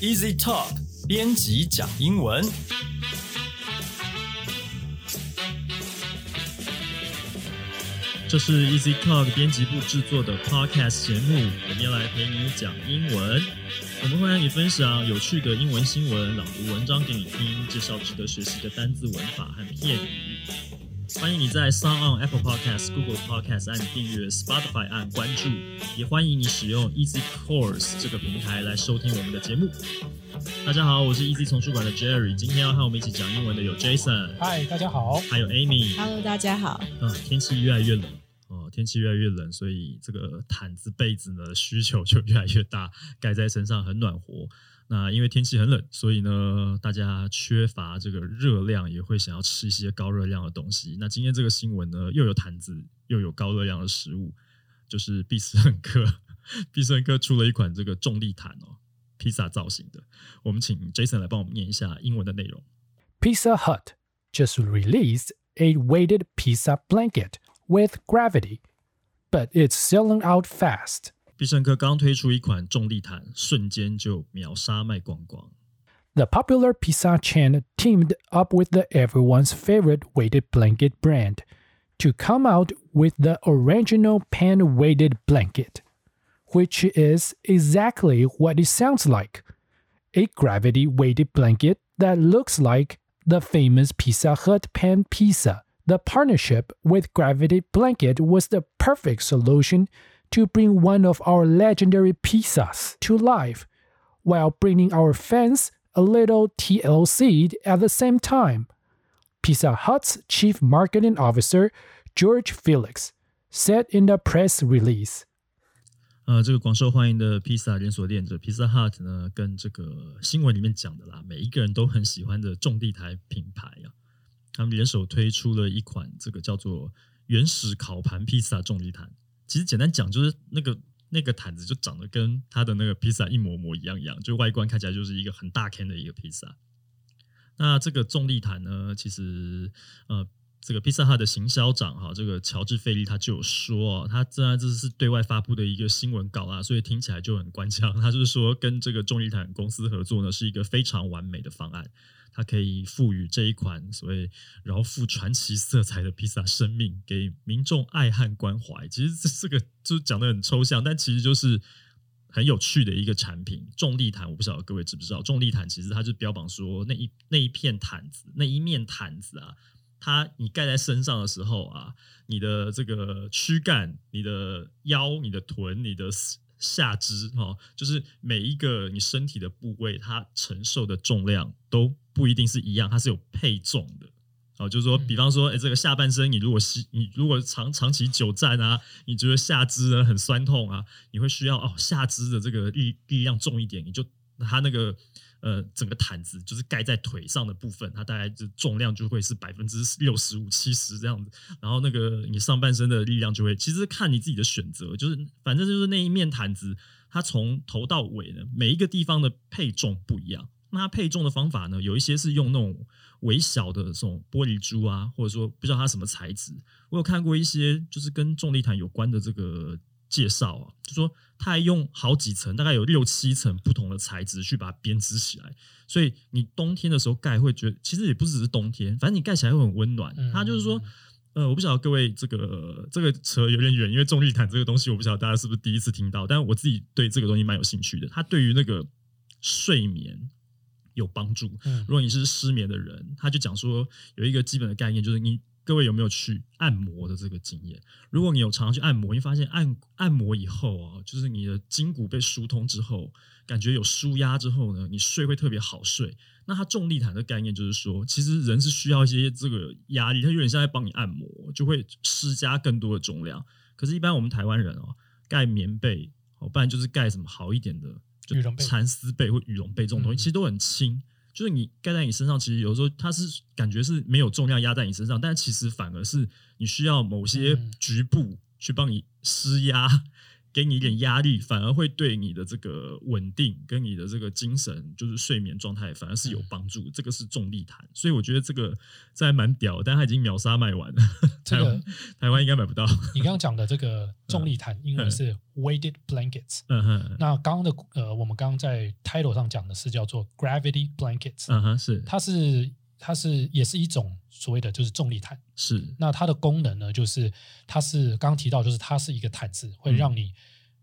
Easy Talk 编辑讲英文。这是 Easy Talk 编辑部制作的 Podcast 节目，我们要来陪你讲英文。我们会让你分享有趣的英文新闻，朗读文章给你听，介绍值得学习的单字、文法和片语。欢迎你在 s o n on Apple Podcast、Google Podcast 按订阅，Spotify 按关注，也欢迎你使用 Easy Course 这个平台来收听我们的节目。大家好，我是 Easy 丛书馆的 Jerry，今天要和我们一起讲英文的有 Jason，嗨，大家好。还有 Amy。Hello，大家好。啊，天气越来越冷哦，天气越来越冷，所以这个毯子、被子呢需求就越来越大，盖在身上很暖和。那因为天气很冷，所以呢，大家缺乏这个热量，也会想要吃一些高热量的东西。那今天这个新闻呢，又有毯子，又有高热量的食物，就是必胜客，必胜客出了一款这个重力毯哦，披萨造型的。我们请 Jason 来帮我们念一下英文的内容。Pizza Hut just released a weighted pizza blanket with gravity, but it's selling out fast. 必胜客刚推出一款重力毯，瞬间就秒杀卖光光。 The popular pizza chain teamed up with the everyone's favorite weighted blanket brand to come out with the original pan weighted blanket, which is exactly what it sounds like a gravity weighted blanket that looks like the famous Pizza Hut pan pizza. The partnership with Gravity Blanket was the perfect solution to bring one of our legendary pizzas to life while bringing our fans a little TLC at the same time. Pizza Hut's chief marketing officer, George Felix, said in the press release. 呃，这个广受欢迎的披萨连锁店这 Pizza Hut 呢，跟这个新闻里面讲的啦，每一个人都很喜欢的重地台品牌啊，他们联手推出了一款这个叫做原始烤盘披萨重力毯。 其实简单讲，就是那个那个毯子就长得跟它的那个披萨一模模一样一样，就外观看起来就是一个很大坑的一个披萨。那这个重力毯呢，其实呃，这个披萨哈的行销长哈，这个乔治费利他就有说，他这然这是对外发布的一个新闻稿啊，所以听起来就很官腔。他就是说，跟这个重力毯公司合作呢，是一个非常完美的方案，它可以赋予这一款所谓饶富传奇色彩的披萨生命，给民众爱和关怀。其实这这个就讲的很抽象，但其实就是。很有趣的一个产品，重力毯，我不晓得各位知不知道，重力毯其实它就标榜说那一那一片毯子，那一面毯子啊，它你盖在身上的时候啊，你的这个躯干、你的腰、你的臀、你的下肢哦，就是每一个你身体的部位，它承受的重量都不一定是一样，它是有配重的。哦，就是说，比方说，哎，这个下半身，你如果是，你如果长长期久站啊，你觉得下肢呢很酸痛啊，你会需要哦下肢的这个力力量重一点，你就它那个呃整个毯子就是盖在腿上的部分，它大概就重量就会是百分之六十五、七十这样子，然后那个你上半身的力量就会，其实看你自己的选择，就是反正就是那一面毯子，它从头到尾呢，每一个地方的配重不一样。那它配重的方法呢？有一些是用那种微小的这种玻璃珠啊，或者说不知道它什么材质。我有看过一些就是跟重力毯有关的这个介绍啊，就说它还用好几层，大概有六七层不同的材质去把它编织起来。所以你冬天的时候盖会觉得，其实也不只是冬天，反正你盖起来会很温暖。它就是说，呃，我不晓得各位这个这个扯有点远，因为重力毯这个东西，我不晓得大家是不是第一次听到，但是我自己对这个东西蛮有兴趣的。它对于那个睡眠。有帮助。如果你是失眠的人，他就讲说有一个基本的概念，就是你各位有没有去按摩的这个经验？如果你有常常去按摩，你发现按按摩以后啊，就是你的筋骨被疏通之后，感觉有舒压之后呢，你睡会特别好睡。那它重力毯的概念就是说，其实人是需要一些这个压力，它有点像在帮你按摩，就会施加更多的重量。可是，一般我们台湾人哦，盖棉被哦，不然就是盖什么好一点的。就、蚕丝被或羽绒被这种东西，其实都很轻。就是你盖在你身上，其实有时候它是感觉是没有重量压在你身上，但其实反而是你需要某些局部去帮你施压，给你一点压力，反而会对你的这个稳定跟你的这个精神，就是睡眠状态，反而是有帮助。这个是重力毯，所以我觉得这个这还蛮屌，但它已经秒杀卖完了。这个台 湾台湾应该买不到。你刚刚讲的这个重力毯，英文是 weighted blankets。嗯哼，那刚刚的呃，我们刚刚在 title 上讲的是叫做 gravity blankets，、嗯哼，是它是它是也是一种所谓的就是重力毯。是，那它的功能呢，就是它是刚刚提到，就是它是一个毯子，会让你、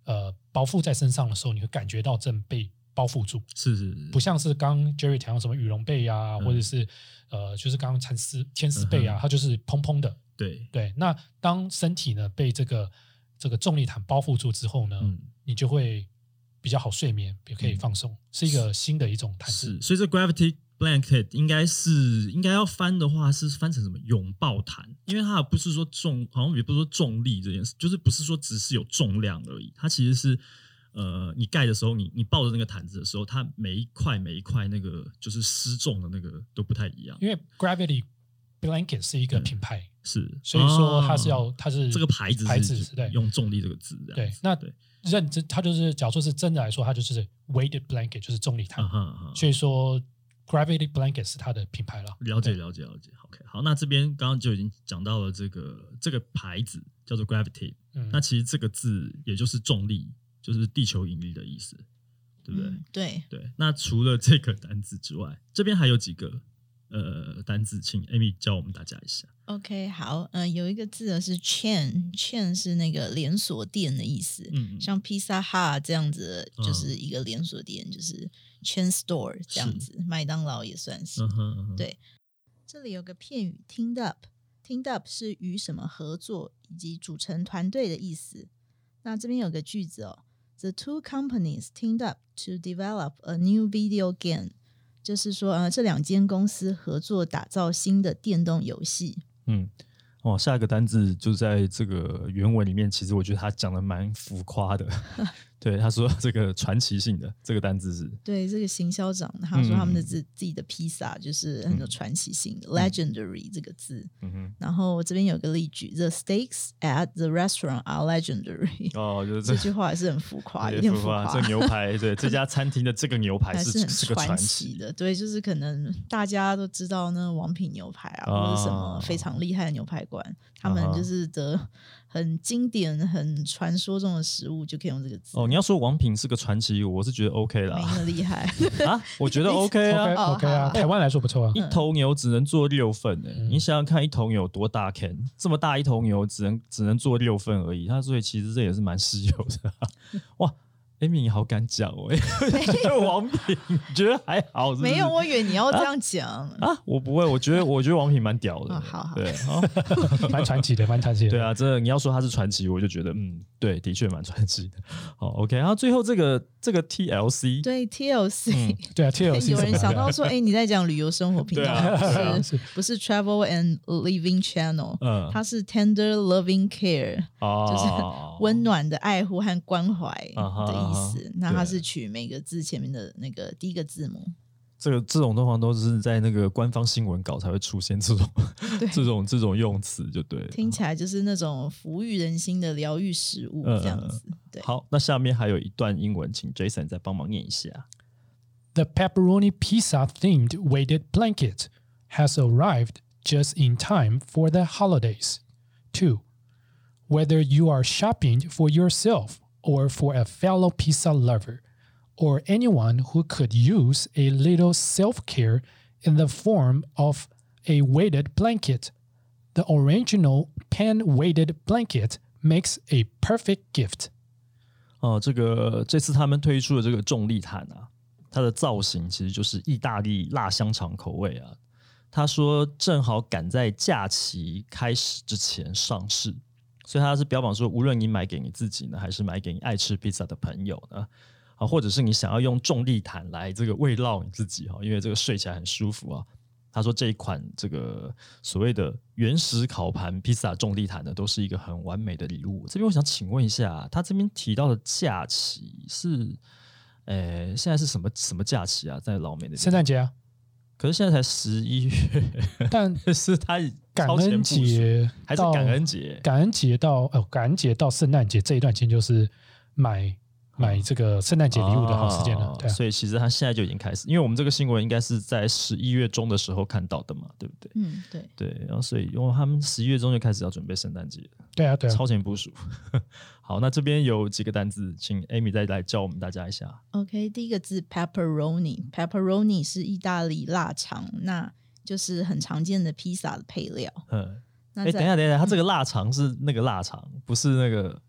呃包覆在身上的时候，你会感觉到正被包覆住，是是是，不像是刚刚 Jerry 提到什么羽绒被呀、嗯或者是呃就是刚刚蚕丝牵丝被啊，它就是蓬蓬的。对，对，那当身体呢被这个这个重力毯包覆住之后呢，嗯。你就会比较好睡眠，也可以放松，是一个新的一种毯子。是，所以这 gravity blanket 应该是应该要翻的话是翻成什么拥抱毯，因为它不是说重，好像也不是说重力这件事，就是不是说只是有重量而已，它其实是呃，你盖的时候，你你抱着那个毯子的时候，它每一块每一块那个就是失重的那个都不太一样，因为 Gravity Blanket 是一个品牌，是，所以说它是要、哦它是这个牌子牌子是对。用重力这个字这样，，对那对，认真，它就是假如说是真的来说，它就是 weighted blanket，就是重力毯。所以说 Gravity Blanket 是它的品牌了。了解了解了解，OK，好，那这边刚刚就已经讲到了这个这个牌子叫做 Gravity，、嗯那其实这个字也就是重力，就是地球引力的意思，对不对？嗯对，对。那除了这个单字之外，这边还有几个呃单字，请 Amy 教我们大家一下。OK，好，嗯、有一个字呢是 chain，chain 是那个连锁店的意思，嗯，像 Pizza Hut 这样子嗯就是一个连锁店，就是 chain store 这样子，麦当劳也算是。嗯哼嗯哼，对这里有个片语 teamed up，teamed up 是与什么合作以及组成团队的意思。那这边有个句子哦，The two companies teamed up to develop a new video game，就是说呃这两间公司合作打造新的电动游戏。嗯，哦，下一个单字就在这个原文里面，其实我觉得他讲的蛮浮夸的。对，他说 这个传奇性的这个单字是，对这个行销长，他说他们的嗯自、自己的披萨就是很有传奇性的、legendary 这个字。嗯哼，然后这边有个例句：The steaks at the restaurant are legendary。哦，就是这句话也是很浮夸，有点浮夸。这牛排，对这家餐厅的这个牛排还是很是个传奇奇的，对，就是可能大家都知道那王品牛排啊，或者什么啊非常厉害的牛排馆，他们就是得很经典、很传说中的食物，就可以用这个字。哦，你要说王品是个传奇，我是觉得 OK 没啦那么厉害，啊，我觉得 OK 啊 OK。哦 OK 啊，台湾来说不错啊。一头牛只能做六份诶、嗯你想想看，一头牛有多大 can？这么大一头牛只能只能做六份而已，它所以其实这也是蛮稀有的、哇，Amy 你好敢讲哦、欸，王品你觉得还好是是？没有，我以为你要这样讲。啊，我不会，我觉得我觉得王品蛮屌的，哦好好。对，哦。蛮传奇的，蛮传奇的。对啊，真的你要说他是传奇，我就觉得嗯，对，的确蛮传奇的。好，OK，然后最后这个这个 TLC，对 TLC，、对啊，TLC 有人想到说，哎，你在讲旅游生活频道，不是不是 Travel and Living Channel，、嗯，它是 Tender Loving Care，就是哦，温暖的爱护和关怀啊哈的意啊哈思。那它对是取每个字前面的那个第一个字母。这个这种通常都是在那个官方新闻稿才会出现这种对这种这种用词，就对了。听起来就是那种抚育人心的疗愈食物嗯这样子。对，好，那下面还有一段英文，请 Jason 再帮忙念一下。 The pepperoni pizza themed weighted blanket has arrived just in time for the holidays. 2. Whether you are shopping for yourself or for a fellow pizza lover, or anyone who could use a little self care in the form of a weighted blanket, the original pan weighted blanket makes a perfect gift. 哦，这个这次他们推出的这个重力毯啊，它的造型其实就是意大利辣香肠口味啊。他说正好赶在假期开始之前上市， 所以他是标榜说，无论你买给你自己呢，还是买给你爱吃披萨的朋友呢，啊，或者是你想要用重力毯来这个慰劳你自己哈，因为这个睡起来很舒服啊。他说这一款这个所谓的原始烤盘披萨重力毯呢，都是一个很完美的礼物。这边我想请问一下，他这边提到的假期是，呃，现在是什么什么假期啊？在老美的圣诞节啊，可是现在才十一月，但 是他感恩节还是感恩节？感恩节到哦感恩节到圣诞节这一段期间就是买买这个圣诞节礼物的好时间了。对啊，所以其实他现在就已经开始，因为我们这个新闻应该是在十一月中的时候看到的嘛，对不对？嗯，对，对，然后所以因为他们十一月中就开始要准备圣诞节了，对啊，对啊。超前部署。好，那这边有几个单字，请 Amy 再来教我们大家一下。OK，第一个字 pepperoni，pepperoni 是意大利腊肠，那就是很常见的披萨的配料。嗯，那哎，等一下，等一下，它这个腊肠是那个腊肠，不是那个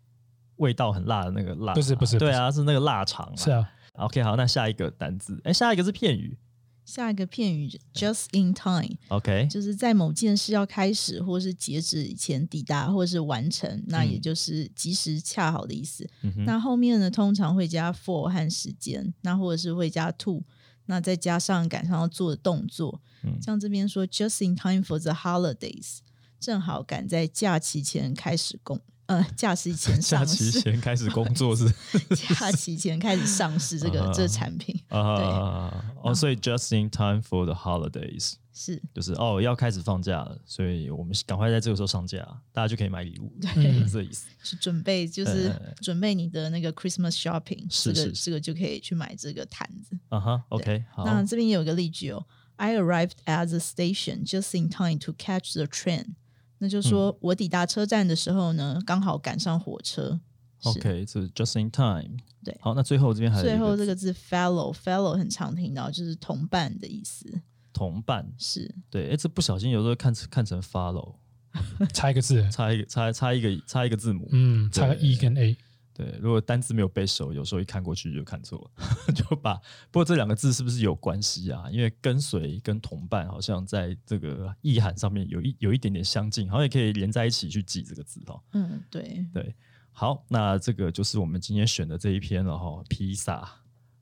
味道很辣的那个辣肠，不是不是对啊，是那个腊肠。是。啊，OK，好，那下一个单字，哎，下一个是片语。下一个片语 just in time，OK，就是在某件事要开始或是截止以前抵达或是完成，那也就是及时恰好的意思。嗯，那后面呢，通常会加 for 和时间，那或者是会加 to，那再加上赶上要做的动作。嗯像这边说 just in time for the holidays，正好赶在假期前开始工，呃，假期前 假上市，期前开始工作是 假期前开始上市这个啊这产品啊，哦，所以 just in time for the holidays 是就是哦要开始放假了，所以我们赶快在这个时候上架，大家就可以买礼物，对 是这意思。是准备就是呃准备你的那个 Christmas shopping，是这个是这个就可以去买这个毯子。啊哈，OK，好，那这边也有个例句哦，I arrived at the station just in time to catch the train。那就说嗯。我抵达车站的时候呢，刚好赶上火车。OK，这是 just in time。对。好，那最后这边还有最后这个字 fellow，fellow 很常听到，就是同伴的意思。同伴，是。对，哎，这不小心有时候看成看成 follow，差一个字，差一个差差一个差一个字母，嗯，差个 e 跟 a，对，如果单字没有背熟，有时候一看过去就看错了，就把。不过这两个字是不是有关系啊？因为跟随跟同伴好像在这个意涵上面有一有一点点相近，好像也可以连在一起去记这个字哦。嗯，对，对，好，那这个就是我们今天选的这一篇了哈，披萨。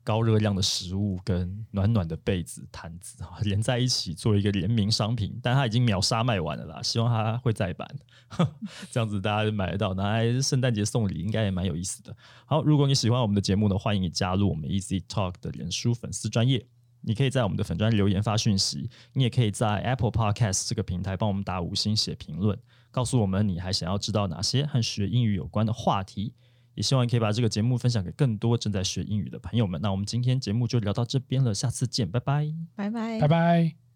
高热量的食物跟暖暖的被子、毯子 连在一起做一个联名商品，但它已经秒杀卖完了啦，希望它会再版，这样子大家就买得到，拿来圣诞节送礼应该也蛮有意思的。好，如果你喜欢我们的节目呢，欢迎你加入我们 Easy Talk 的脸书粉丝专业。你可以在我们的粉专留言发讯息，你也可以在 Apple Podcast 这个平台帮我们打五星写评论，告诉我们你还想要知道哪些和学英语有关的话题。也希望你可以把这个节目分享给更多正在学英语的朋友们。那我们今天节目就聊到这边了，下次见，拜拜。拜拜，拜拜。